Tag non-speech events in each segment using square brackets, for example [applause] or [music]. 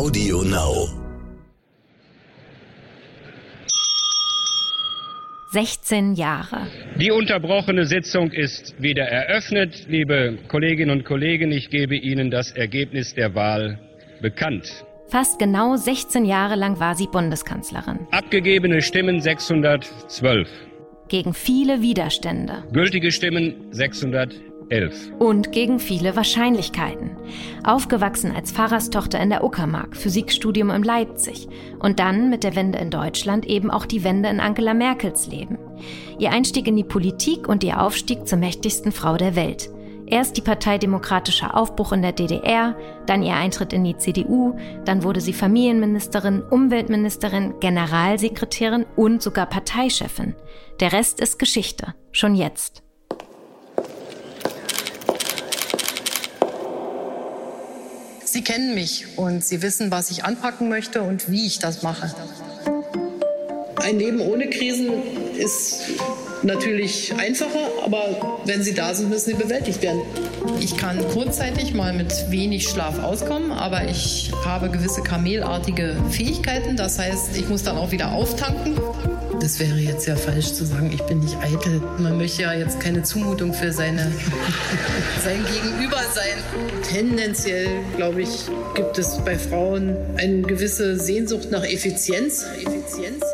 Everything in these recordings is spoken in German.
Audio Now. 16 Jahre. Die unterbrochene Sitzung ist wieder eröffnet. Liebe Kolleginnen und Kollegen, ich gebe Ihnen das Ergebnis der Wahl bekannt. Fast genau 16 Jahre lang war sie Bundeskanzlerin. Abgegebene Stimmen 612. Gegen viele Widerstände. Gültige Stimmen 611. Und gegen viele Wahrscheinlichkeiten. Aufgewachsen als Pfarrerstochter in der Uckermark, Physikstudium in Leipzig. Und dann mit der Wende in Deutschland eben auch die Wende in Angela Merkels Leben. Ihr Einstieg in die Politik und ihr Aufstieg zur mächtigsten Frau der Welt. Erst die Partei Demokratischer Aufbruch in der DDR, dann ihr Eintritt in die CDU, dann wurde sie Familienministerin, Umweltministerin, Generalsekretärin und sogar Parteichefin. Der Rest ist Geschichte, schon jetzt. Sie kennen mich und Sie wissen, was ich anpacken möchte und wie ich das mache. Ein Leben ohne Krisen ist natürlich einfacher, aber wenn sie da sind, müssen sie bewältigt werden. Ich kann kurzzeitig mal mit wenig Schlaf auskommen, aber ich habe gewisse kamelartige Fähigkeiten. Das heißt, ich muss dann auch wieder auftanken. Das wäre jetzt ja falsch zu sagen, ich bin nicht eitel. Man möchte ja jetzt keine Zumutung für seine, [laughs] sein Gegenüber sein. Tendenziell, glaube ich, gibt es bei Frauen eine gewisse Sehnsucht nach Effizienz. Effizienz.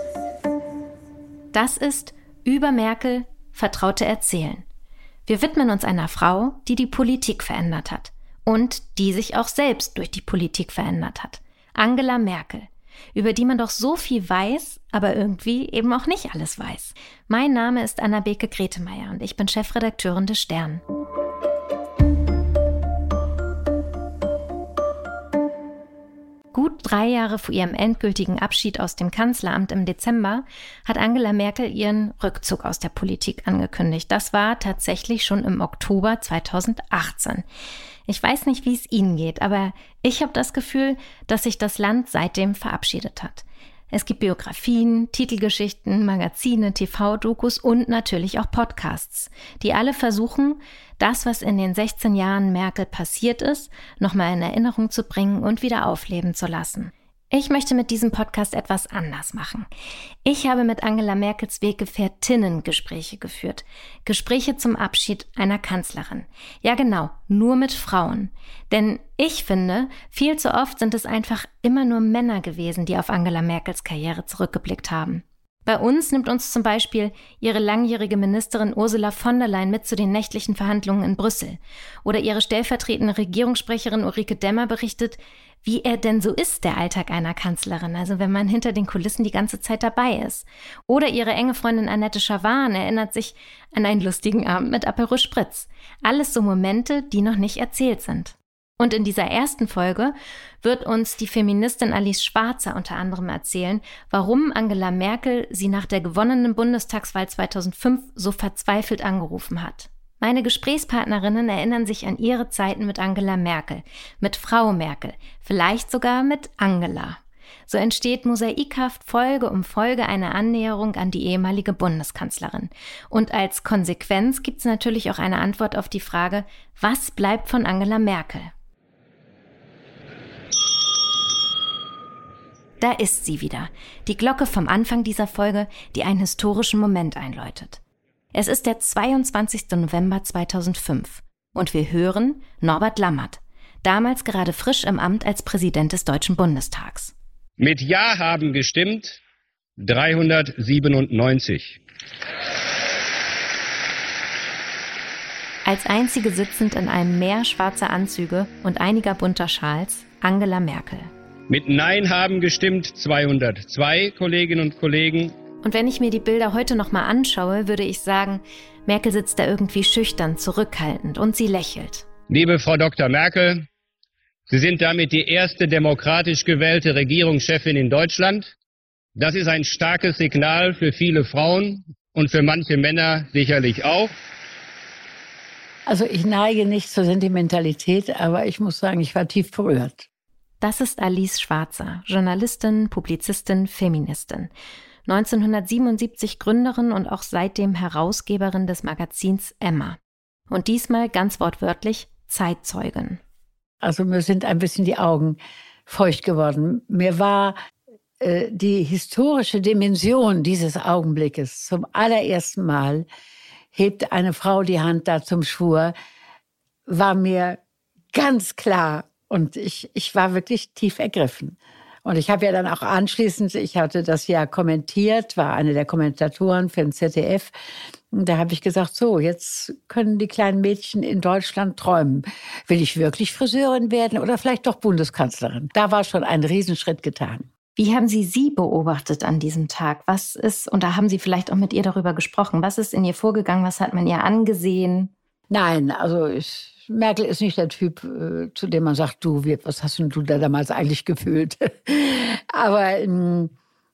Das ist über Merkel Vertraute erzählen. Wir widmen uns einer Frau, die die Politik verändert hat und die sich auch selbst durch die Politik verändert hat. Angela Merkel, über die man doch so viel weiß, aber irgendwie eben auch nicht alles weiß. Mein Name ist Anna-Beke Gretemeyer und ich bin Chefredakteurin des Stern. Gut drei Jahre vor ihrem endgültigen Abschied aus dem Kanzleramt im Dezember hat Angela Merkel ihren Rückzug aus der Politik angekündigt. Das war tatsächlich schon im Oktober 2018. Ich weiß nicht, wie es Ihnen geht, aber ich habe das Gefühl, dass sich das Land seitdem verabschiedet hat. Es gibt Biografien, Titelgeschichten, Magazine, TV-Dokus und natürlich auch Podcasts, die alle versuchen, das, was in den 16 Jahren Merkel passiert ist, nochmal in Erinnerung zu bringen und wieder aufleben zu lassen. Ich möchte mit diesem Podcast etwas anders machen. Ich habe mit Angela Merkels Weggefährtinnen Gespräche geführt. Gespräche zum Abschied einer Kanzlerin. Ja genau, nur mit Frauen. Denn ich finde, viel zu oft sind es einfach immer nur Männer gewesen, die auf Angela Merkels Karriere zurückgeblickt haben. Bei uns nimmt uns zum Beispiel ihre langjährige Ministerin Ursula von der Leyen mit zu den nächtlichen Verhandlungen in Brüssel. Oder ihre stellvertretende Regierungssprecherin Ulrike Demmer berichtet, wie er denn so ist, der Alltag einer Kanzlerin, also wenn man hinter den Kulissen die ganze Zeit dabei ist. Oder ihre enge Freundin Annette Schawan erinnert sich an einen lustigen Abend mit Aperol Spritz. Alles so Momente, die noch nicht erzählt sind. Und in dieser ersten Folge wird uns die Feministin Alice Schwarzer unter anderem erzählen, warum Angela Merkel sie nach der gewonnenen Bundestagswahl 2005 so verzweifelt angerufen hat. Meine Gesprächspartnerinnen erinnern sich an ihre Zeiten mit Angela Merkel, mit Frau Merkel, vielleicht sogar mit Angela. So entsteht mosaikhaft Folge um Folge eine Annäherung an die ehemalige Bundeskanzlerin. Und als Konsequenz gibt es natürlich auch eine Antwort auf die Frage, was bleibt von Angela Merkel? Da ist sie wieder, die Glocke vom Anfang dieser Folge, die einen historischen Moment einläutet. Es ist der 22. November 2005 und wir hören Norbert Lammert, damals gerade frisch im Amt als Präsident des Deutschen Bundestags. Mit Ja haben gestimmt 397. Als einzige sitzend in einem Meer schwarzer Anzüge und einiger bunter Schals Angela Merkel. Mit Nein haben gestimmt 202 Kolleginnen und Kollegen. Und wenn ich mir die Bilder heute nochmal anschaue, würde ich sagen, Merkel sitzt da irgendwie schüchtern, zurückhaltend und sie lächelt. Liebe Frau Dr. Merkel, Sie sind damit die erste demokratisch gewählte Regierungschefin in Deutschland. Das ist ein starkes Signal für viele Frauen und für manche Männer sicherlich auch. Also ich neige nicht zur Sentimentalität, aber ich muss sagen, ich war tief berührt. Das ist Alice Schwarzer, Journalistin, Publizistin, Feministin. 1977 Gründerin und auch seitdem Herausgeberin des Magazins Emma. Und diesmal ganz wortwörtlich Zeitzeugin. Also mir sind ein bisschen die Augen feucht geworden. Mir war äh, die historische Dimension dieses Augenblickes zum allerersten Mal hebt eine Frau die Hand da zum Schwur, war mir ganz klar und ich, ich war wirklich tief ergriffen. Und ich habe ja dann auch anschließend, ich hatte das ja kommentiert, war eine der Kommentatoren für den ZDF. Und da habe ich gesagt, so, jetzt können die kleinen Mädchen in Deutschland träumen. Will ich wirklich Friseurin werden oder vielleicht doch Bundeskanzlerin? Da war schon ein Riesenschritt getan. Wie haben Sie sie beobachtet an diesem Tag? Was ist, und da haben Sie vielleicht auch mit ihr darüber gesprochen, was ist in ihr vorgegangen? Was hat man ihr angesehen? Nein, also ich, Merkel ist nicht der Typ, äh, zu dem man sagt, du, was hast du da damals eigentlich gefühlt? [laughs] Aber ähm,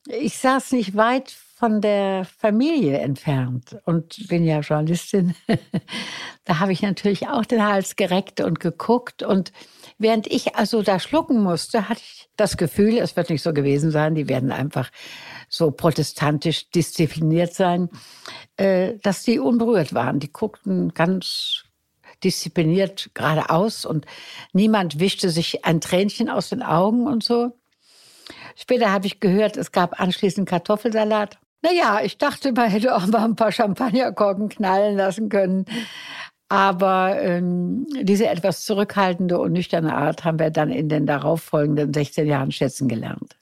ich saß nicht weit von der Familie entfernt und bin ja Journalistin. [laughs] da habe ich natürlich auch den Hals gereckt und geguckt und Während ich also da schlucken musste, hatte ich das Gefühl, es wird nicht so gewesen sein, die werden einfach so protestantisch diszipliniert sein, äh, dass die unberührt waren. Die guckten ganz diszipliniert geradeaus und niemand wischte sich ein Tränchen aus den Augen und so. Später habe ich gehört, es gab anschließend Kartoffelsalat. Naja, ich dachte, man hätte auch mal ein paar Champagnerkorken knallen lassen können. Aber ähm, diese etwas zurückhaltende und nüchterne Art haben wir dann in den darauffolgenden 16 Jahren schätzen gelernt.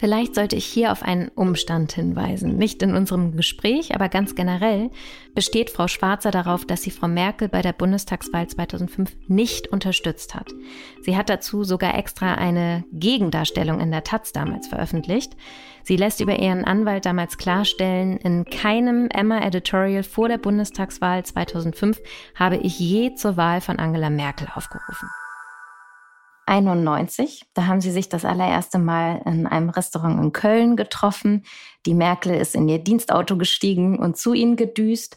Vielleicht sollte ich hier auf einen Umstand hinweisen. Nicht in unserem Gespräch, aber ganz generell besteht Frau Schwarzer darauf, dass sie Frau Merkel bei der Bundestagswahl 2005 nicht unterstützt hat. Sie hat dazu sogar extra eine Gegendarstellung in der Taz damals veröffentlicht. Sie lässt über ihren Anwalt damals klarstellen, in keinem Emma-Editorial vor der Bundestagswahl 2005 habe ich je zur Wahl von Angela Merkel aufgerufen. 91, da haben sie sich das allererste Mal in einem Restaurant in Köln getroffen. Die Merkel ist in ihr Dienstauto gestiegen und zu ihnen gedüst.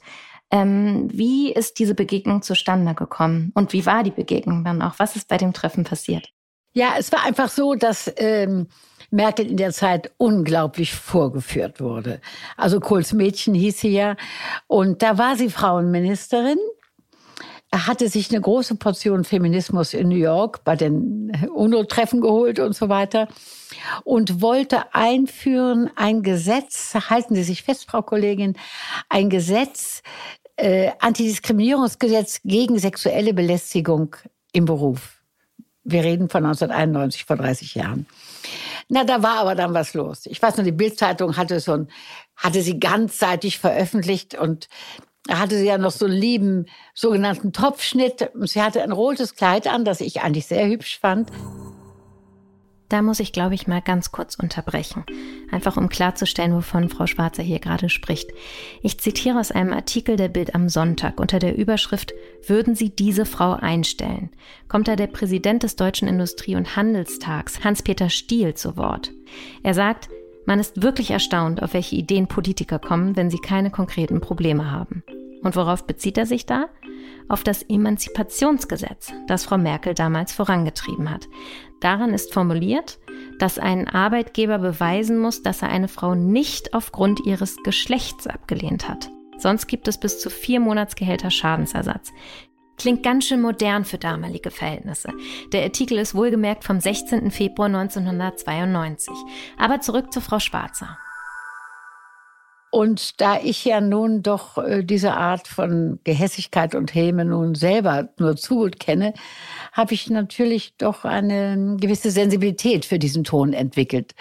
Ähm, wie ist diese Begegnung zustande gekommen und wie war die Begegnung dann auch? Was ist bei dem Treffen passiert? Ja, es war einfach so, dass ähm, Merkel in der Zeit unglaublich vorgeführt wurde. Also Kohls Mädchen hieß sie ja. Und da war sie Frauenministerin. Er hatte sich eine große Portion Feminismus in New York bei den UNO-Treffen geholt und so weiter und wollte einführen ein Gesetz, halten Sie sich fest, Frau Kollegin, ein Gesetz, äh, Antidiskriminierungsgesetz gegen sexuelle Belästigung im Beruf. Wir reden von 1991, vor 30 Jahren. Na, da war aber dann was los. Ich weiß noch, die Bildzeitung hatte so ein, hatte sie ganzseitig veröffentlicht und hatte sie ja noch so einen lieben sogenannten Topfschnitt. Sie hatte ein rotes Kleid an, das ich eigentlich sehr hübsch fand. Da muss ich, glaube ich, mal ganz kurz unterbrechen. Einfach um klarzustellen, wovon Frau Schwarzer hier gerade spricht. Ich zitiere aus einem Artikel der Bild am Sonntag unter der Überschrift Würden Sie diese Frau einstellen? Kommt da der Präsident des Deutschen Industrie- und Handelstags, Hans-Peter Stiel, zu Wort. Er sagt, man ist wirklich erstaunt, auf welche Ideen Politiker kommen, wenn sie keine konkreten Probleme haben. Und worauf bezieht er sich da? Auf das Emanzipationsgesetz, das Frau Merkel damals vorangetrieben hat. Daran ist formuliert, dass ein Arbeitgeber beweisen muss, dass er eine Frau nicht aufgrund ihres Geschlechts abgelehnt hat. Sonst gibt es bis zu vier Monatsgehälter Schadensersatz. Klingt ganz schön modern für damalige Verhältnisse. Der Artikel ist wohlgemerkt vom 16. Februar 1992. Aber zurück zu Frau Schwarzer. Und da ich ja nun doch äh, diese Art von Gehässigkeit und Häme nun selber nur zu gut kenne, habe ich natürlich doch eine gewisse Sensibilität für diesen Ton entwickelt.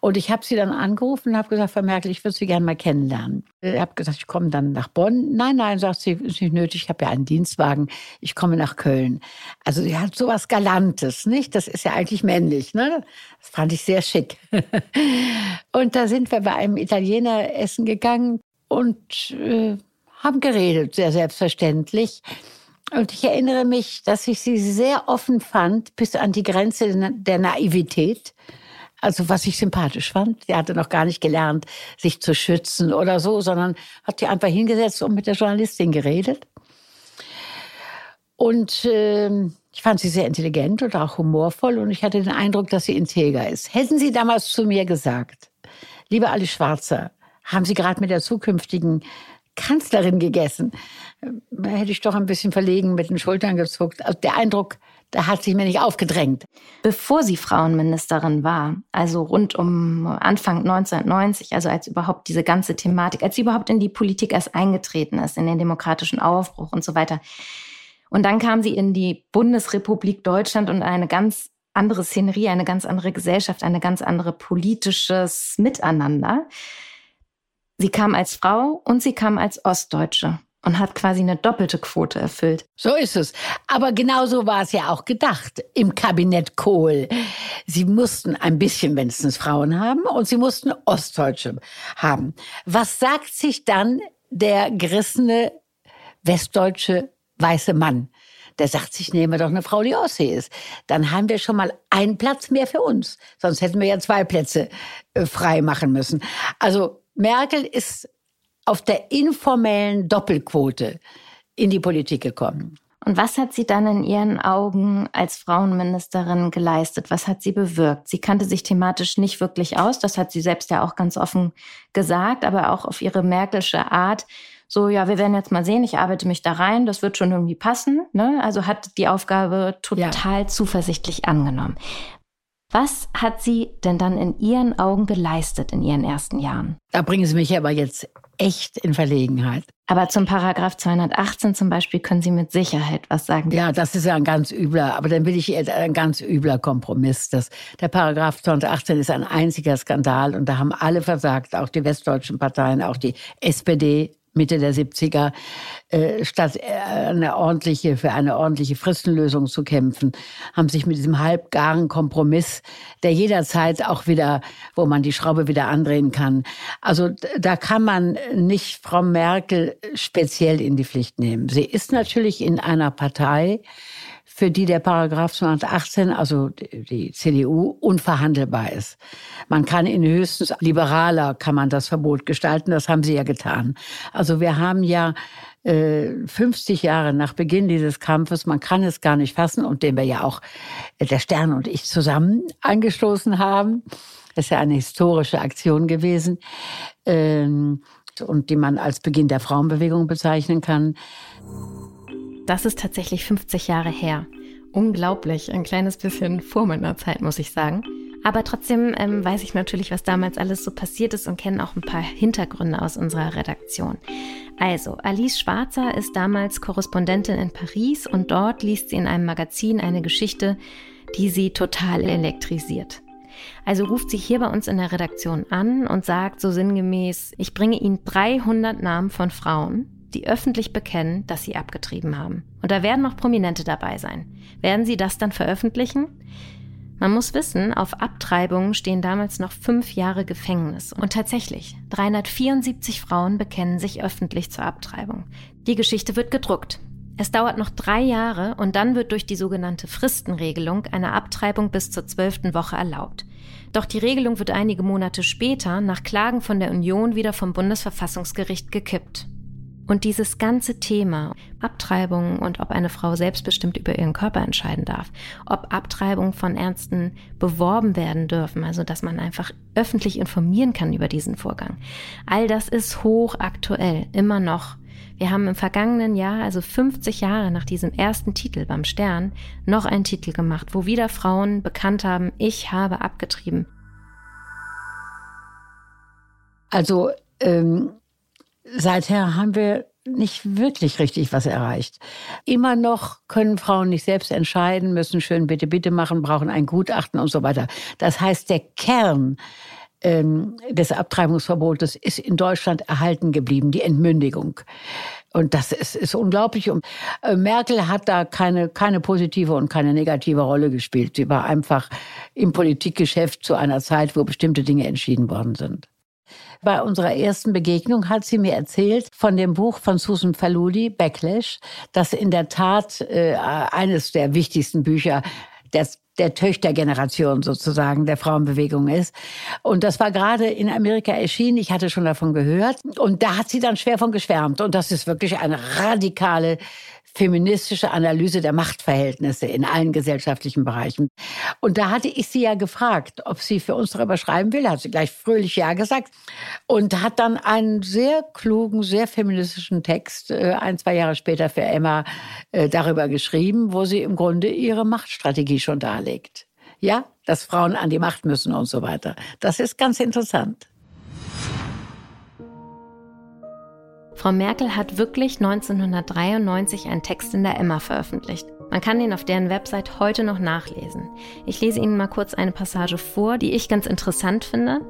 Und ich habe sie dann angerufen und habe gesagt, Frau Merkel, ich würde Sie gerne mal kennenlernen. Ich habe gesagt, ich komme dann nach Bonn. Nein, nein, sagt sie, ist nicht nötig, ich habe ja einen Dienstwagen, ich komme nach Köln. Also sie hat so was Galantes, nicht? Das ist ja eigentlich männlich, ne? Das fand ich sehr schick. [laughs] und da sind wir bei einem Italiener essen gegangen und äh, haben geredet, sehr selbstverständlich. Und ich erinnere mich, dass ich sie sehr offen fand, bis an die Grenze der Naivität. Also was ich sympathisch fand. Sie hatte noch gar nicht gelernt, sich zu schützen oder so, sondern hat sie einfach hingesetzt und mit der Journalistin geredet. Und äh, ich fand sie sehr intelligent und auch humorvoll und ich hatte den Eindruck, dass sie integer ist. Hätten Sie damals zu mir gesagt, liebe Alice Schwarzer, haben Sie gerade mit der zukünftigen Kanzlerin gegessen. Da hätte ich doch ein bisschen verlegen mit den Schultern gezuckt. Also der Eindruck, Da hat sie mir nicht aufgedrängt. Bevor sie Frauenministerin war, also rund um Anfang 1990, also als überhaupt diese ganze Thematik, als sie überhaupt in die Politik erst eingetreten ist, in den demokratischen Aufbruch und so weiter. Und dann kam sie in die Bundesrepublik Deutschland und eine ganz andere Szenerie, eine ganz andere Gesellschaft, eine ganz andere politisches Miteinander. Sie kam als Frau und sie kam als Ostdeutsche und hat quasi eine doppelte Quote erfüllt. So ist es. Aber genauso war es ja auch gedacht im Kabinett Kohl. Sie mussten ein bisschen wenigstens Frauen haben und sie mussten Ostdeutsche haben. Was sagt sich dann der gerissene westdeutsche weiße Mann? Der sagt sich, nehme doch eine Frau, die Ostsee ist. Dann haben wir schon mal einen Platz mehr für uns. Sonst hätten wir ja zwei Plätze äh, frei machen müssen. Also Merkel ist auf der informellen Doppelquote in die Politik gekommen. Und was hat sie dann in ihren Augen als Frauenministerin geleistet? Was hat sie bewirkt? Sie kannte sich thematisch nicht wirklich aus, das hat sie selbst ja auch ganz offen gesagt, aber auch auf ihre merkelsche Art. So, ja, wir werden jetzt mal sehen, ich arbeite mich da rein, das wird schon irgendwie passen. Ne? Also hat die Aufgabe total ja. zuversichtlich angenommen. Was hat sie denn dann in Ihren Augen geleistet in Ihren ersten Jahren? Da bringen Sie mich aber jetzt echt in Verlegenheit. Aber zum Paragraph 218 zum Beispiel können Sie mit Sicherheit was sagen. Ja, das ist ja ein ganz übler, aber dann will ich jetzt ein ganz übler Kompromiss. Das, der Paragraph 218 ist ein einziger Skandal und da haben alle versagt, auch die westdeutschen Parteien, auch die SPD, Mitte der 70er, äh, statt äh, eine ordentliche, für eine ordentliche Fristenlösung zu kämpfen, haben sich mit diesem halbgaren Kompromiss, der jederzeit auch wieder, wo man die Schraube wieder andrehen kann. Also da kann man nicht Frau Merkel speziell in die Pflicht nehmen. Sie ist natürlich in einer Partei, für die der Paragraph 218, also die CDU, unverhandelbar ist. Man kann in höchstens liberaler kann man das Verbot gestalten. Das haben sie ja getan. Also wir haben ja 50 äh, Jahre nach Beginn dieses Kampfes, man kann es gar nicht fassen und den wir ja auch äh, der Stern und ich zusammen angestoßen haben. Das ist ja eine historische Aktion gewesen ähm, und die man als Beginn der Frauenbewegung bezeichnen kann. Das ist tatsächlich 50 Jahre her. Unglaublich, ein kleines bisschen vor meiner Zeit, muss ich sagen. Aber trotzdem ähm, weiß ich natürlich, was damals alles so passiert ist und kenne auch ein paar Hintergründe aus unserer Redaktion. Also, Alice Schwarzer ist damals Korrespondentin in Paris und dort liest sie in einem Magazin eine Geschichte, die sie total elektrisiert. Also ruft sie hier bei uns in der Redaktion an und sagt so sinngemäß, ich bringe Ihnen 300 Namen von Frauen, die öffentlich bekennen, dass sie abgetrieben haben. Und da werden noch Prominente dabei sein. Werden sie das dann veröffentlichen? Man muss wissen, auf Abtreibungen stehen damals noch fünf Jahre Gefängnis. Und tatsächlich, 374 Frauen bekennen sich öffentlich zur Abtreibung. Die Geschichte wird gedruckt. Es dauert noch drei Jahre und dann wird durch die sogenannte Fristenregelung eine Abtreibung bis zur zwölften Woche erlaubt. Doch die Regelung wird einige Monate später nach Klagen von der Union wieder vom Bundesverfassungsgericht gekippt. Und dieses ganze Thema Abtreibung und ob eine Frau selbstbestimmt über ihren Körper entscheiden darf, ob Abtreibung von Ärzten beworben werden dürfen, also dass man einfach öffentlich informieren kann über diesen Vorgang. All das ist hochaktuell, immer noch. Wir haben im vergangenen Jahr, also 50 Jahre nach diesem ersten Titel beim Stern, noch einen Titel gemacht, wo wieder Frauen bekannt haben, ich habe abgetrieben. Also ähm seither haben wir nicht wirklich richtig was erreicht. Immer noch können Frauen nicht selbst entscheiden, müssen schön bitte, bitte machen, brauchen ein Gutachten und so weiter. Das heißt, der Kern ähm, des Abtreibungsverbotes ist in Deutschland erhalten geblieben, die Entmündigung. Und das ist, ist unglaublich. Und äh, Merkel hat da keine, keine positive und keine negative Rolle gespielt. Sie war einfach im Politikgeschäft zu einer Zeit, wo bestimmte Dinge entschieden worden sind. Bei unserer ersten Begegnung hat sie mir erzählt von dem Buch von Susan Faludi, Backlash, das in der Tat äh, eines der wichtigsten Bücher des der Töchtergeneration sozusagen der Frauenbewegung ist. Und das war gerade in Amerika erschienen. Ich hatte schon davon gehört. Und da hat sie dann schwer von geschwärmt. Und das ist wirklich eine radikale feministische Analyse der Machtverhältnisse in allen gesellschaftlichen Bereichen. Und da hatte ich sie ja gefragt, ob sie für uns darüber schreiben will. Hat sie gleich fröhlich Ja gesagt und hat dann einen sehr klugen, sehr feministischen Text äh, ein, zwei Jahre später für Emma äh, darüber geschrieben, wo sie im Grunde ihre Machtstrategie schon darlegt. Ja, dass Frauen an die Macht müssen und so weiter. Das ist ganz interessant. Frau Merkel hat wirklich 1993 einen Text in der Emma veröffentlicht. Man kann den auf deren Website heute noch nachlesen. Ich lese Ihnen mal kurz eine Passage vor, die ich ganz interessant finde.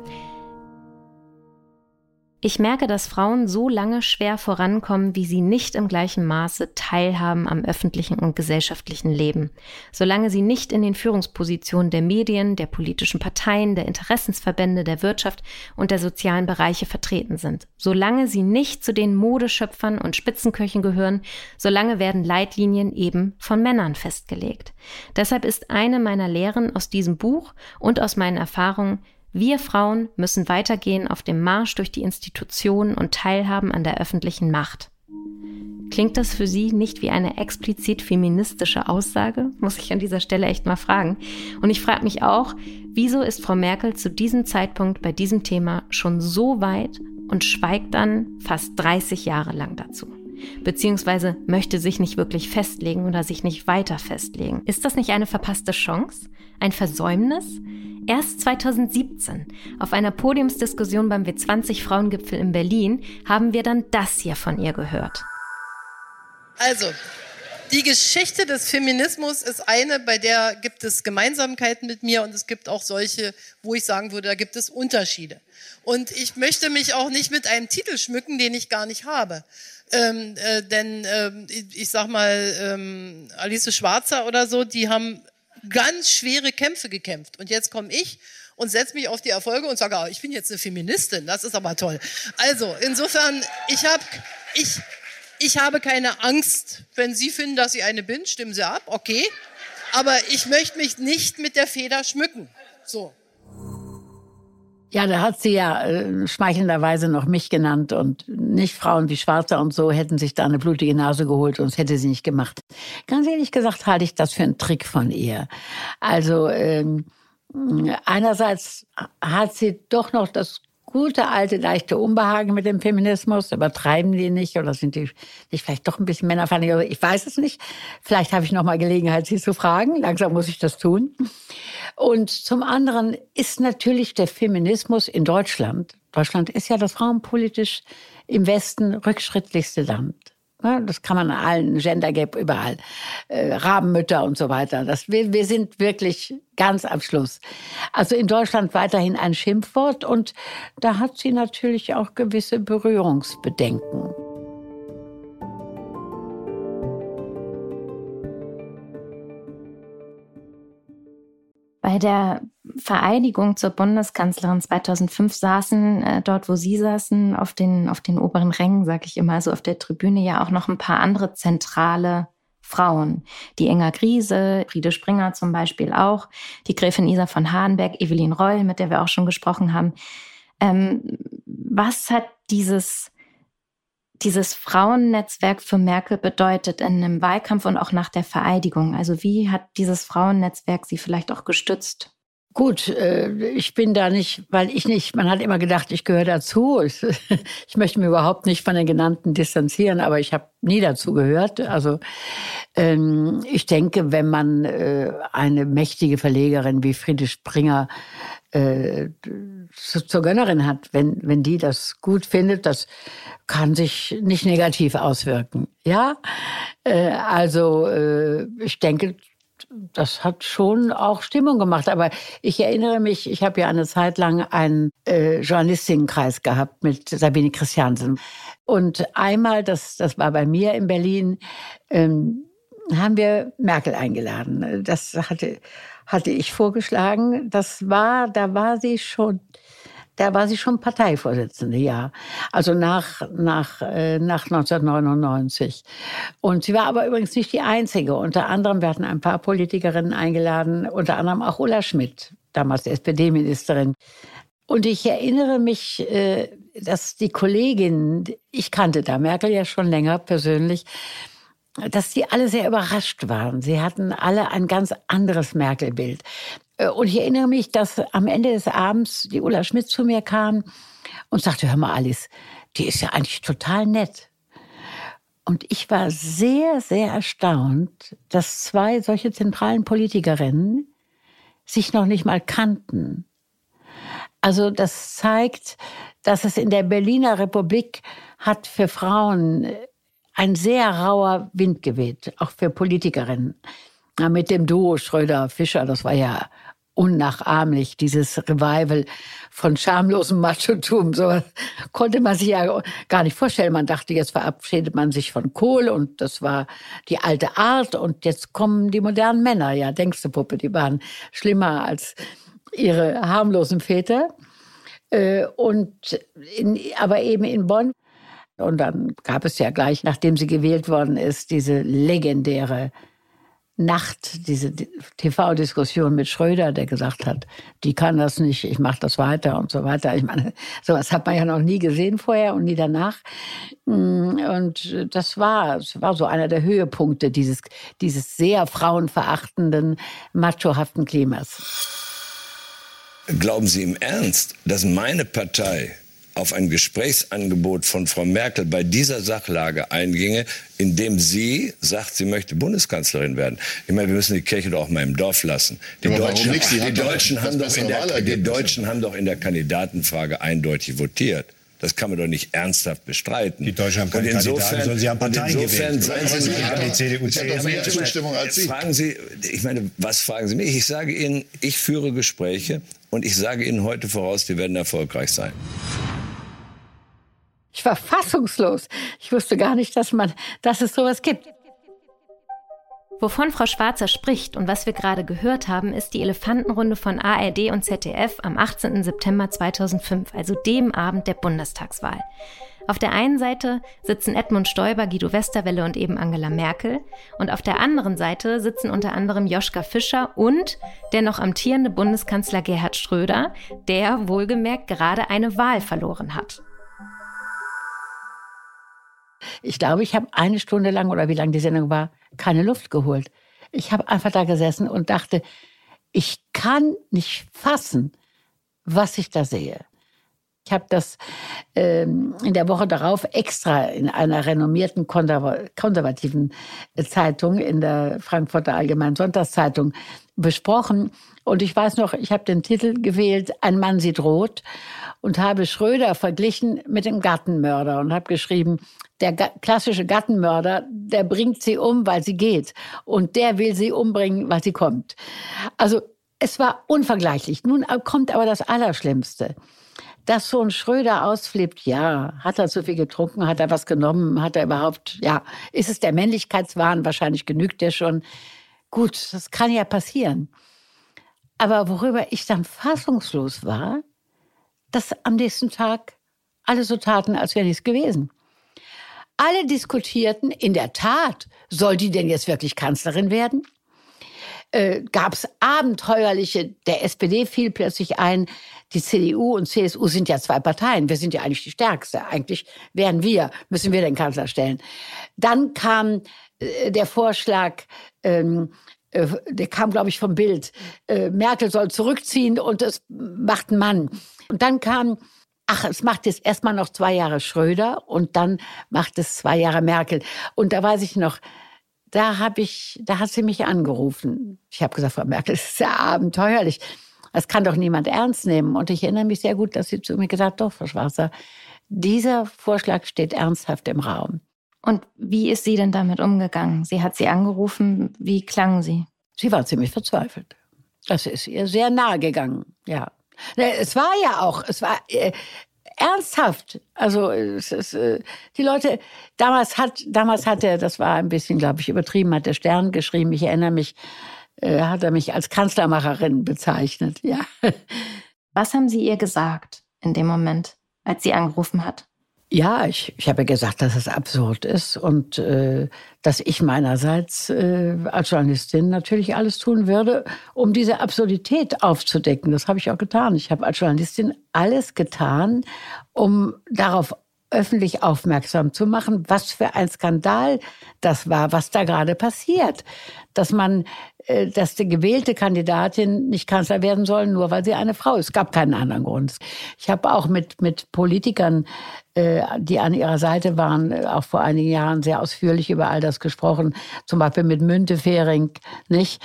Ich merke, dass Frauen so lange schwer vorankommen, wie sie nicht im gleichen Maße teilhaben am öffentlichen und gesellschaftlichen Leben. Solange sie nicht in den Führungspositionen der Medien, der politischen Parteien, der Interessensverbände, der Wirtschaft und der sozialen Bereiche vertreten sind. Solange sie nicht zu den Modeschöpfern und Spitzenköchen gehören, solange werden Leitlinien eben von Männern festgelegt. Deshalb ist eine meiner Lehren aus diesem Buch und aus meinen Erfahrungen, wir Frauen müssen weitergehen auf dem Marsch durch die Institutionen und teilhaben an der öffentlichen Macht. Klingt das für Sie nicht wie eine explizit feministische Aussage? Muss ich an dieser Stelle echt mal fragen. Und ich frage mich auch, wieso ist Frau Merkel zu diesem Zeitpunkt bei diesem Thema schon so weit und schweigt dann fast 30 Jahre lang dazu? Beziehungsweise möchte sich nicht wirklich festlegen oder sich nicht weiter festlegen. Ist das nicht eine verpasste Chance? Ein Versäumnis? Erst 2017, auf einer Podiumsdiskussion beim W20-Frauengipfel in Berlin, haben wir dann das hier von ihr gehört. Also, die Geschichte des Feminismus ist eine, bei der gibt es Gemeinsamkeiten mit mir und es gibt auch solche, wo ich sagen würde, da gibt es Unterschiede. Und ich möchte mich auch nicht mit einem Titel schmücken, den ich gar nicht habe. Ähm, äh, denn ähm, ich sag mal, ähm, Alice Schwarzer oder so, die haben ganz schwere Kämpfe gekämpft. Und jetzt komme ich und setze mich auf die Erfolge und sage, oh, ich bin jetzt eine Feministin, das ist aber toll. Also insofern, ich habe ich, ich habe keine Angst, wenn Sie finden, dass ich eine bin, stimmen Sie ab, okay. Aber ich möchte mich nicht mit der Feder schmücken. So. Ja, da hat sie ja äh, schmeichelnderweise noch mich genannt und nicht Frauen wie Schwarzer und so hätten sich da eine blutige Nase geholt und es hätte sie nicht gemacht. Ganz ehrlich gesagt halte ich das für einen Trick von ihr. Also ähm, einerseits hat sie doch noch das gute alte leichte Unbehagen mit dem Feminismus. Übertreiben die nicht oder sind die nicht vielleicht doch ein bisschen männerfeindlich? Ich weiß es nicht. Vielleicht habe ich noch mal Gelegenheit, sie zu fragen. Langsam muss ich das tun. Und zum anderen ist natürlich der Feminismus in Deutschland. Deutschland ist ja das frauenpolitisch im Westen rückschrittlichste Land. Das kann man an allen Gender Gap überall. Äh, Rabenmütter und so weiter. Das, wir, wir sind wirklich ganz am Schluss. Also in Deutschland weiterhin ein Schimpfwort und da hat sie natürlich auch gewisse Berührungsbedenken. Bei der Vereidigung zur Bundeskanzlerin 2005 saßen äh, dort, wo Sie saßen, auf den, auf den oberen Rängen, sage ich immer, also auf der Tribüne ja auch noch ein paar andere zentrale Frauen. Die Enger Griese, Friede Springer zum Beispiel auch, die Gräfin Isa von Hahnberg, Evelyn Reul, mit der wir auch schon gesprochen haben. Ähm, was hat dieses dieses Frauennetzwerk für Merkel bedeutet in einem Wahlkampf und auch nach der Vereidigung? Also wie hat dieses Frauennetzwerk sie vielleicht auch gestützt? Gut, äh, ich bin da nicht, weil ich nicht, man hat immer gedacht, ich gehöre dazu. [laughs] Ich, möchte mich überhaupt nicht von den genannten distanzieren, aber ich habe nie dazu gehört. Also ähm, ich denke, wenn man äh, eine mächtige Verlegerin wie Friede Springer äh, zur Gönnerin hat, wenn, wenn die das gut findet, das kann sich nicht negativ auswirken. Ja, äh, also äh, ich denke, das hat schon auch Stimmung gemacht. Aber ich erinnere mich, ich habe ja eine Zeit lang einen äh, Journalistinnenkreis gehabt mit Sabine Christiansen. Und einmal, das, das war bei mir in Berlin, ähm, haben wir Merkel eingeladen. Das hatte hatte ich vorgeschlagen. Das war, da war sie schon, da war sie schon Parteivorsitzende, ja. Also nach, nach, äh, nach 1999. Und sie war aber übrigens nicht die einzige. Unter anderem, wir hatten ein paar Politikerinnen eingeladen, unter anderem auch Ulla Schmidt, damals SPD-Ministerin. Und ich erinnere mich, äh, dass die Kollegin, ich kannte da Merkel ja schon länger persönlich, dass die alle sehr überrascht waren. Sie hatten alle ein ganz anderes Merkel-Bild. Äh, und ich erinnere mich, dass am Ende des Abends die Ulla Schmidt zu mir kam und sagte, hör mal, Alice, die ist ja eigentlich total nett. Und ich war sehr, sehr erstaunt, dass zwei solche zentralen Politikerinnen sich noch nicht mal kannten. Also das zeigt, dass es in der Berliner Republik hat für Frauen ein sehr rauer Wind geweht, auch für Politikerinnen. Mit dem Duo Schröder-Fischer, das war ja unnachahmlich, dieses Revival von schamlosem Machotum. So konnte man sich ja gar nicht vorstellen. Man dachte, jetzt verabschiedet man sich von Kohl und das war die alte Art und jetzt kommen die modernen Männer. Ja, denkst du, Puppe, die waren schlimmer als ihre harmlosen Väter. Äh, und in, aber eben in Bonn. Und dann gab es ja gleich, nachdem sie gewählt worden ist, diese legendäre Nacht, diese TV-Diskussion mit Schröder, der gesagt hat, die kann das nicht, ich mache das weiter und so weiter. Ich meine, [laughs] sowas hat man ja noch nie gesehen vorher und nie danach. Mm, und das war, das war so einer der Höhepunkte dieses, dieses sehr frauenverachtenden, machohaften Klimas. Glauben Sie im Ernst, dass meine Partei auf ein Gesprächsangebot von Frau Merkel bei dieser Sachlage einginge, indem sie sagt, sie möchte Bundeskanzlerin werden. Ich meine, wir müssen die Kirche doch auch mal im Dorf lassen. Die Aber Deutschen, die Deutschen, haben doch in der, die Deutschen haben doch in der Kandidatenfrage eindeutig votiert. Das kann man doch nicht ernsthaft bestreiten. Die Deutschen haben keine insofern, Kandidaten, sondern sie haben Parteien insofern gewählt. Seien Sie die CDU, CSU. Mehr Zustimmung als Sie. Fragen Sie, ich meine, was fragen Sie mich? Ich sage Ihnen, ich führe Gespräche und ich sage Ihnen heute voraus, die werden erfolgreich sein. Ich war fassungslos. Ich wusste gar nicht, dass, man, dass es sowas gibt. Wovon Frau Schwarzer spricht und was wir gerade gehört haben, ist die Elefantenrunde von ARD und ZDF am 18. September 2005, also dem Abend der Bundestagswahl. Auf der einen Seite sitzen Edmund Stoiber, Guido Westerwelle und eben Angela Merkel. Und auf der anderen Seite sitzen unter anderem Joschka Fischer und der noch amtierende Bundeskanzler Gerhard Schröder, der wohlgemerkt gerade eine Wahl verloren hat. Ich glaube, ich habe eine Stunde lang oder wie lange die Sendung war, keine Luft geholt. Ich habe einfach da gesessen und dachte, ich kann nicht fassen, was ich da sehe. Ich habe das ähm, in der Woche darauf extra in einer renommierten konservativen Zeitung, in der Frankfurter Allgemeinen Sonntagszeitung, besprochen. Und ich weiß noch, ich habe den Titel gewählt, Ein Mann sieht rot und habe Schröder verglichen mit dem Gattenmörder und habe geschrieben, der klassische Gattenmörder, der bringt sie um, weil sie geht. Und der will sie umbringen, weil sie kommt. Also es war unvergleichlich. Nun kommt aber das Allerschlimmste dass so ein Schröder ausflippt, ja, hat er zu viel getrunken, hat er was genommen, hat er überhaupt, ja, ist es der Männlichkeitswahn, wahrscheinlich genügt der schon. Gut, das kann ja passieren. Aber worüber ich dann fassungslos war, dass am nächsten Tag alle so taten, als wäre nichts gewesen. Alle diskutierten, in der Tat, soll die denn jetzt wirklich Kanzlerin werden? Äh, Gab es abenteuerliche, der SPD fiel plötzlich ein, die CDU und CSU sind ja zwei Parteien. Wir sind ja eigentlich die stärkste. Eigentlich wären wir, müssen wir den Kanzler stellen. Dann kam der Vorschlag, ähm, äh, der kam, glaube ich, vom Bild. Äh, Merkel soll zurückziehen und es macht ein Mann. Und dann kam, ach, es macht jetzt erstmal noch zwei Jahre Schröder und dann macht es zwei Jahre Merkel. Und da weiß ich noch, da habe ich, da hat sie mich angerufen. Ich habe gesagt, Frau Merkel, [laughs] das ist ja abenteuerlich. Das kann doch niemand ernst nehmen. Und ich erinnere mich sehr gut, dass sie zu mir gesagt hat, doch, Frau Schwarzer, dieser Vorschlag steht ernsthaft im Raum. Und wie ist sie denn damit umgegangen? Sie hat sie angerufen. Wie klang sie? Sie war ziemlich verzweifelt. Das ist ihr sehr nahe gegangen, ja. Ne, es war ja auch, es war äh, ernsthaft. Also es ist, äh, die Leute, damals hat, damals hat er, das war ein bisschen, glaube ich, übertrieben, hat der Stern geschrieben. Ich erinnere mich, äh, hat er mich als Kanzlermacherin bezeichnet, ja. Was haben Sie ihr gesagt in dem Moment, als sie angerufen hat? Ja, ich, ich habe gesagt, dass es absurd ist und äh, dass ich meinerseits äh, als Journalistin natürlich alles tun würde, um diese Absurdität aufzudecken. Das habe ich auch getan. Ich habe als Journalistin alles getan, um darauf öffentlich aufmerksam zu machen, was für ein Skandal das war, was da gerade passiert. Dass man, äh, dass die gewählte Kandidatin nicht Kanzler werden soll, nur weil sie eine Frau ist. Es gab keinen anderen Grund. Ich habe auch mit, mit Politikern die an ihrer Seite waren, äh, auch vor einigen Jahren sehr ausführlich über all das gesprochen. Zum Beispiel mit Müntefering, nicht?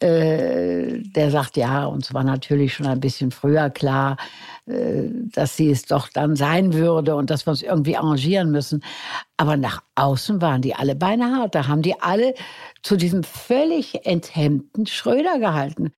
Äh, der sagt, ja, uns war natürlich schon ein bisschen früher klar, dass sie es doch dann sein würde und dass wir uns irgendwie arrangieren müssen. Aber nach außen waren die alle beinhart. Da haben die alle zu diesem völlig enthemmten Schröder gehalten.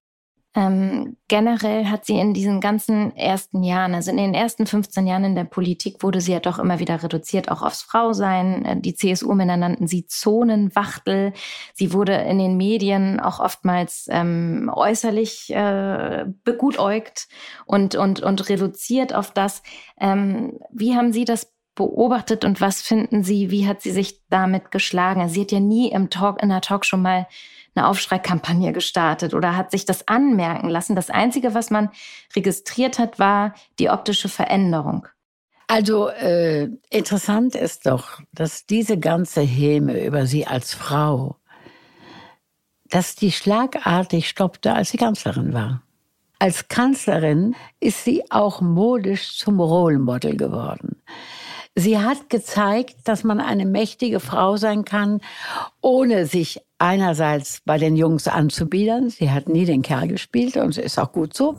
Ähm, generell hat sie in diesen ganzen ersten Jahren, also in den ersten 15 Jahren in der Politik, wurde sie ja doch immer wieder reduziert, auch aufs Frausein. Äh, die CSU-Männer nannten sie Zonenwachtel. Sie wurde in den Medien auch oftmals ähm, äußerlich äh, begutäugt und, und, und reduziert auf das. Ähm, wie haben Sie das beobachtet und was finden Sie, wie hat sie sich damit geschlagen? Sie hat ja nie im Talk, in der Talkshow mal eine Aufschreikampagne gestartet oder hat sich das anmerken lassen. Das Einzige, was man registriert hat, war die optische Veränderung. Also äh, interessant ist doch, dass diese ganze Häme über sie als Frau, dass die schlagartig stoppte, als sie Kanzlerin war. Als Kanzlerin ist sie auch modisch zum Role Model geworden. Sie hat gezeigt, dass man eine mächtige Frau sein kann, ohne sich einerseits bei den Jungs anzubiedern. Sie hat nie den Kerl gespielt und ist auch gut so.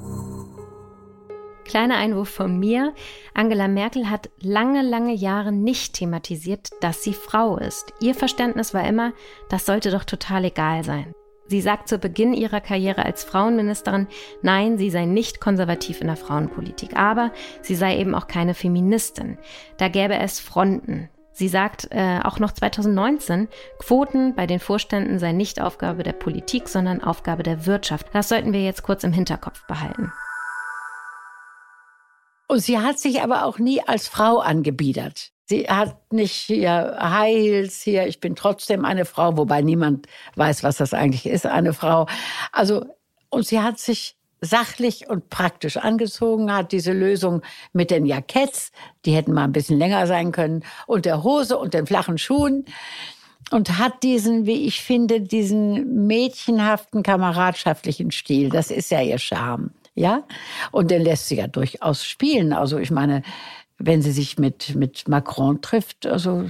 Kleiner Einwurf von mir. Angela Merkel hat lange, lange Jahre nicht thematisiert, dass sie Frau ist. Ihr Verständnis war immer, das sollte doch total egal sein. Sie sagt zu Beginn ihrer Karriere als Frauenministerin, nein, sie sei nicht konservativ in der Frauenpolitik, aber sie sei eben auch keine Feministin. Da gäbe es Fronten. Sie sagt äh, auch noch 2019, Quoten bei den Vorständen sei nicht Aufgabe der Politik, sondern Aufgabe der Wirtschaft. Das sollten wir jetzt kurz im Hinterkopf behalten. Und sie hat sich aber auch nie als Frau angebiedert. Sie hat nicht hier High Heels hier, ich bin trotzdem eine Frau, wobei niemand weiß, was das eigentlich ist, eine Frau. Also, und sie hat sich sachlich und praktisch angezogen, hat diese Lösung mit den Jacketts, die hätten mal ein bisschen länger sein können, und der Hose und den flachen Schuhen und hat diesen, wie ich finde, diesen mädchenhaften kameradschaftlichen Stil. Das ist ja ihr Charme, ja? Und den lässt sie ja durchaus spielen. Also ich meine, wenn sie sich mit, mit Macron trifft, also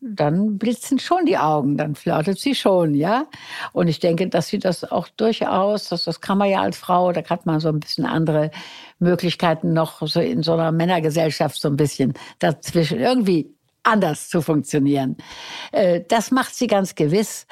dann blitzen schon die Augen, dann flirtet sie schon, ja. Und ich denke, dass sie das auch durchaus, das, das kann man ja als Frau, da hat man so ein bisschen andere Möglichkeiten noch so in so einer Männergesellschaft so ein bisschen dazwischen irgendwie anders zu funktionieren. Äh, das macht sie ganz gewiss.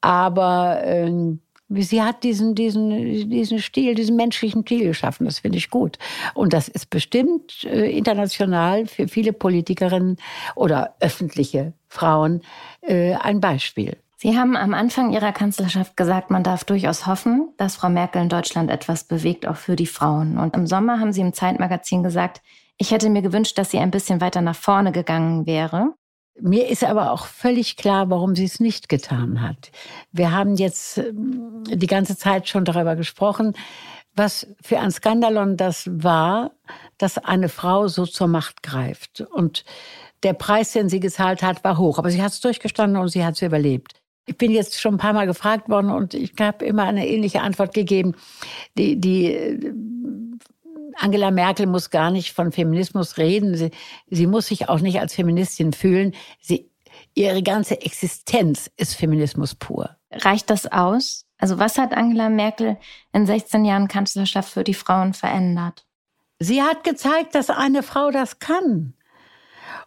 Aber ähm, Sie hat diesen, diesen, diesen Stil, diesen menschlichen Stil geschaffen. Das finde ich gut. Und das ist bestimmt äh, international für viele Politikerinnen oder öffentliche Frauen äh, ein Beispiel. Sie haben am Anfang Ihrer Kanzlerschaft gesagt, man darf durchaus hoffen, dass Frau Merkel in Deutschland etwas bewegt, auch für die Frauen. Und im Sommer haben Sie im Zeitmagazin gesagt, ich hätte mir gewünscht, dass sie ein bisschen weiter nach vorne gegangen wäre. Mir ist aber auch völlig klar, warum sie es nicht getan hat. Wir haben jetzt ähm, die ganze Zeit schon darüber gesprochen, was für ein Skandalon das war, dass eine Frau so zur Macht greift. Und der Preis, den sie gezahlt hat, war hoch. Aber sie hat es durchgestanden und sie hat es überlebt. Ich bin jetzt schon ein paar Mal gefragt worden und ich habe immer eine ähnliche Antwort gegeben. Die, die Angela Merkel muss gar nicht von Feminismus reden. Sie, sie muss sich auch nicht als Feministin fühlen. Sie, ihre ganze Existenz ist Feminismus pur. Reicht das aus? Also was hat Angela Merkel in 16 Jahren Kanzlerschaft für die Frauen verändert? Sie hat gezeigt, dass eine Frau das kann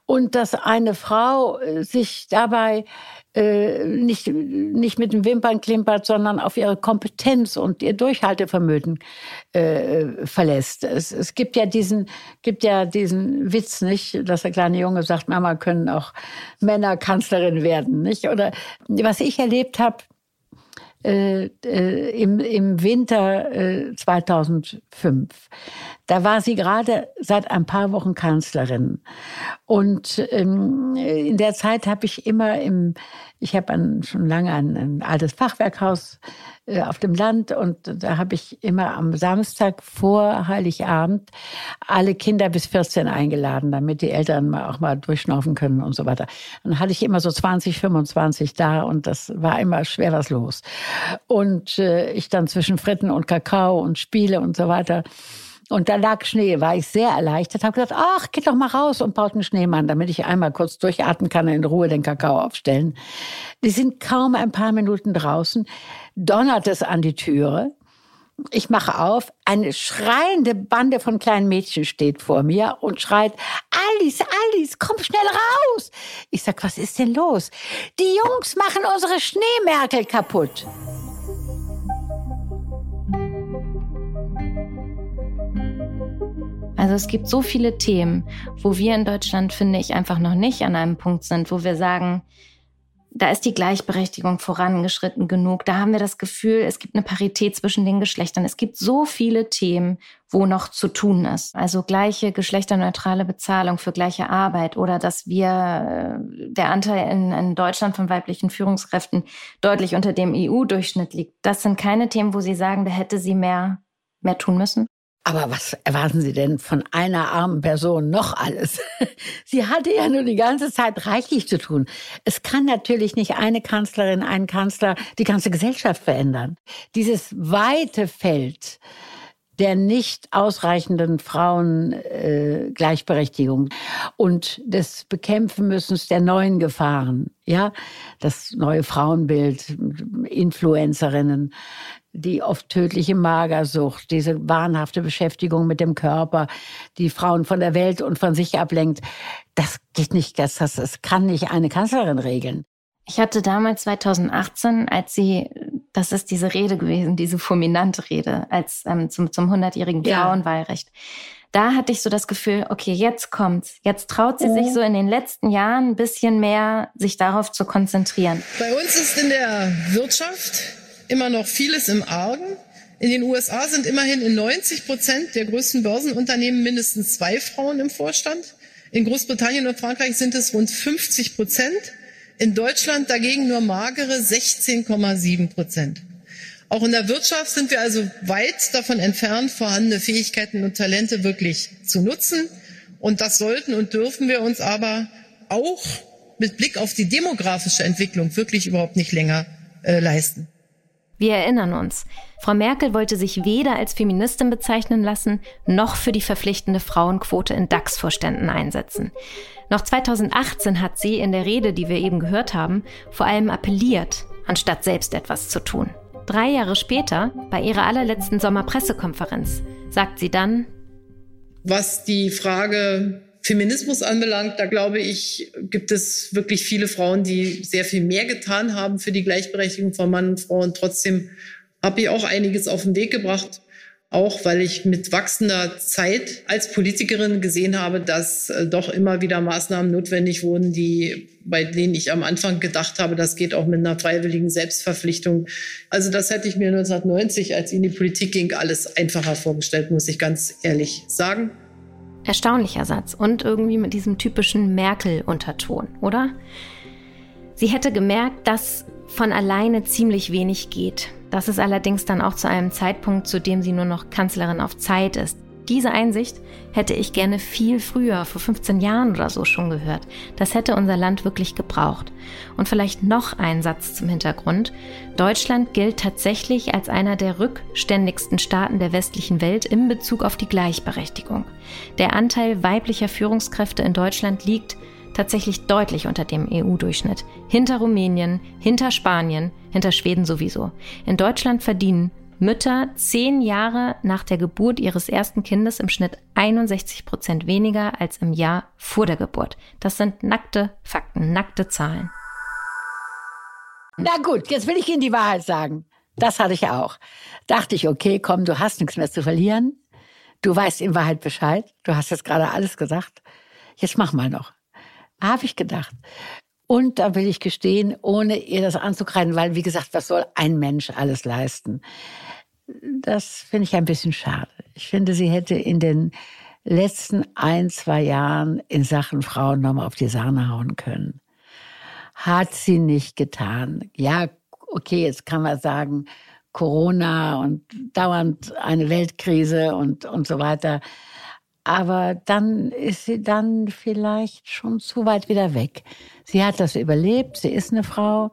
und dass eine Frau äh, sich dabei äh, nicht, nicht mit den Wimpern klimpert, sondern auf ihre Kompetenz und ihr Durchhaltevermögen äh, verlässt. Es, es gibt ja diesen, gibt ja diesen Witz, nicht, dass der kleine Junge sagt, Mama können auch Männer Kanzlerin werden, nicht? Oder was ich erlebt habe, äh, äh, im, im Winter äh, 2005. Da war sie gerade seit ein paar Wochen Kanzlerin. Und ähm, in der Zeit habe ich immer im, ich habe schon lange ein, ein altes Fachwerkhaus äh, auf dem Land und da habe ich immer am Samstag vor Heiligabend alle Kinder bis 14 eingeladen, damit die Eltern mal auch mal durchschnaufen können und so weiter. Dann hatte ich immer so 20, 25 da und das war immer schwer was los. Und äh, ich dann zwischen Fritten und Kakao und Spiele und so weiter. Und da lag Schnee, war ich sehr erleichtert, habe gesagt, ach, geht doch mal raus und baut einen Schneemann, damit ich einmal kurz durchatmen kann und in Ruhe den Kakao aufstellen. Die sind kaum ein paar Minuten draußen, donnert es an die Türe. Ich mache auf, eine schreiende Bande von kleinen Mädchen steht vor mir und schreit, Alice, Alice, komm schnell raus. Ich sag, was ist denn los? Die Jungs machen unsere Schneemerkel kaputt. Also es gibt so viele Themen, wo wir in Deutschland, finde ich, einfach noch nicht an einem Punkt sind, wo wir sagen, da ist die Gleichberechtigung vorangeschritten genug. Da haben wir das Gefühl, es gibt eine Parität zwischen den Geschlechtern. Es gibt so viele Themen, wo noch zu tun ist. Also gleiche geschlechterneutrale Bezahlung für gleiche Arbeit oder dass wir äh, der Anteil in, in Deutschland von weiblichen Führungskräften deutlich unter dem EU-Durchschnitt liegt. Das sind keine Themen, wo Sie sagen, da hätte sie mehr, mehr tun müssen. Aber was erwarten Sie denn von einer armen Person noch alles? [laughs] Sie hatte ja nur die ganze Zeit reichlich zu tun. Es kann natürlich nicht eine Kanzlerin, ein Kanzler die ganze Gesellschaft verändern. Dieses weite Feld der nicht ausreichenden Frauen äh, und des Bekämpfen müssen der neuen Gefahren, ja, das neue Frauenbild, Influencerinnen, die oft tödliche Magersucht, diese wahnhafte Beschäftigung mit dem Körper, die Frauen von der Welt und von sich ablenkt. Das geht nicht, das, das, das kann nicht eine Kanzlerin regeln. Ich hatte damals 2018, als sie, das ist diese Rede gewesen, diese fulminante Rede, als ähm, zum, zum 100-jährigen Frauenwahlrecht. Da hatte ich so das Gefühl, okay, jetzt kommt's. Jetzt traut sie mhm. sich so in den letzten Jahren ein bisschen mehr, sich darauf zu konzentrieren. Bei uns ist in der Wirtschaft immer noch vieles im Argen. In den USA sind immerhin in 90 Prozent der größten Börsenunternehmen mindestens zwei Frauen im Vorstand. In Großbritannien und Frankreich sind es rund 50 Prozent. In Deutschland dagegen nur magere 16,7 Prozent. Auch in der Wirtschaft sind wir also weit davon entfernt, vorhandene Fähigkeiten und Talente wirklich zu nutzen. Und das sollten und dürfen wir uns aber auch mit Blick auf die demografische Entwicklung wirklich überhaupt nicht länger äh, leisten. Wir erinnern uns, Frau Merkel wollte sich weder als Feministin bezeichnen lassen, noch für die verpflichtende Frauenquote in DAX-Vorständen einsetzen. Noch 2018 hat sie in der Rede, die wir eben gehört haben, vor allem appelliert, anstatt selbst etwas zu tun. Drei Jahre später, bei ihrer allerletzten Sommerpressekonferenz, sagt sie dann, was die Frage Feminismus anbelangt, da glaube ich, gibt es wirklich viele Frauen, die sehr viel mehr getan haben für die Gleichberechtigung von Mann und Frau. Und trotzdem habe ich auch einiges auf den Weg gebracht. Auch weil ich mit wachsender Zeit als Politikerin gesehen habe, dass äh, doch immer wieder Maßnahmen notwendig wurden, die, bei denen ich am Anfang gedacht habe, das geht auch mit einer freiwilligen Selbstverpflichtung. Also das hätte ich mir 1990, als ich in die Politik ging, alles einfacher vorgestellt, muss ich ganz ehrlich sagen. Erstaunlicher Satz und irgendwie mit diesem typischen Merkel-Unterton, oder? Sie hätte gemerkt, dass von alleine ziemlich wenig geht. Das ist allerdings dann auch zu einem Zeitpunkt, zu dem sie nur noch Kanzlerin auf Zeit ist. Diese Einsicht hätte ich gerne viel früher, vor 15 Jahren oder so schon gehört. Das hätte unser Land wirklich gebraucht. Und vielleicht noch ein Satz zum Hintergrund. Deutschland gilt tatsächlich als einer der rückständigsten Staaten der westlichen Welt in Bezug auf die Gleichberechtigung. Der Anteil weiblicher Führungskräfte in Deutschland liegt tatsächlich deutlich unter dem EU-Durchschnitt. Hinter Rumänien, hinter Spanien, hinter Schweden sowieso. In Deutschland verdienen Mütter zehn Jahre nach der Geburt ihres ersten Kindes im Schnitt 61 Prozent weniger als im Jahr vor der Geburt. Das sind nackte Fakten, nackte Zahlen. Na gut, jetzt will ich Ihnen die Wahrheit sagen. Das hatte ich auch. Dachte ich, okay, komm, du hast nichts mehr zu verlieren. Du weißt in Wahrheit Bescheid. Du hast jetzt gerade alles gesagt. Jetzt mach mal noch. Habe ich gedacht. Und da will ich gestehen, ohne ihr das anzukreiden, weil, wie gesagt, was soll ein Mensch alles leisten? Das finde ich ein bisschen schade. Ich finde, sie hätte in den letzten ein, zwei Jahren in Sachen Frauen nochmal auf die Sahne hauen können. Hat sie nicht getan. Ja, okay, jetzt kann man sagen, Corona und dauernd eine Weltkrise und, und so weiter. Aber dann ist sie dann vielleicht schon zu weit wieder weg. Sie hat das überlebt, sie ist eine Frau,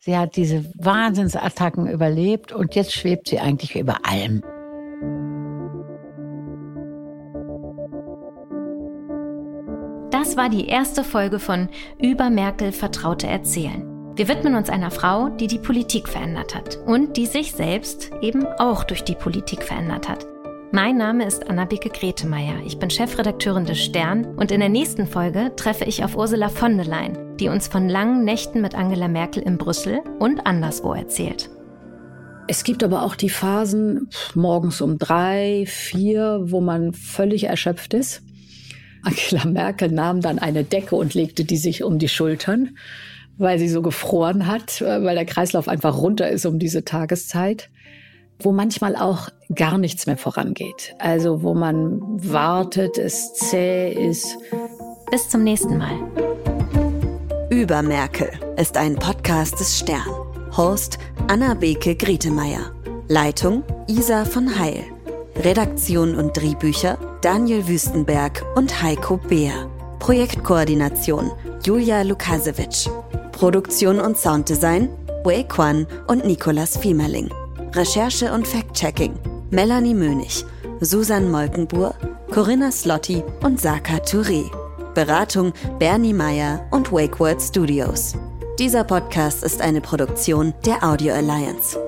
sie hat diese Wahnsinnsattacken überlebt und jetzt schwebt sie eigentlich über allem. Das war die erste Folge von Über Merkel Vertraute erzählen. Wir widmen uns einer Frau, die die Politik verändert hat und die sich selbst eben auch durch die Politik verändert hat. Mein Name ist Annabeke Gretemeyer. Ich bin Chefredakteurin des Stern und in der nächsten Folge treffe ich auf Ursula von der Leyen, die uns von langen Nächten mit Angela Merkel in Brüssel und anderswo erzählt. Es gibt aber auch die Phasen morgens um drei, vier, wo man völlig erschöpft ist Angela Merkel nahm dann eine Decke und legte die sich um die Schultern, weil sie so gefroren hat, äh, weil der Kreislauf einfach runter ist um diese Tageszeit, wo manchmal auch gar nichts mehr vorangeht. Also wo man wartet, es zäh ist. Bis zum nächsten Mal. Über Merkel ist ein Podcast des Stern. Host Anna Beke Grietemeyer. Leitung Isa von Heil. Redaktion und Drehbücher Daniel Wüstenberg und Heiko Beer. Projektkoordination Julia Lukasewitsch. Produktion und Sounddesign Wei Kwan und Nicolas Fiemerling. Recherche und Fact-Checking Melanie Mönig, Susan Molkenbuhr, Corinna Slotti und Saka Touré. Beratung Bernie Meyer und WakeWord Studios. Dieser Podcast ist eine Produktion der Audio Alliance.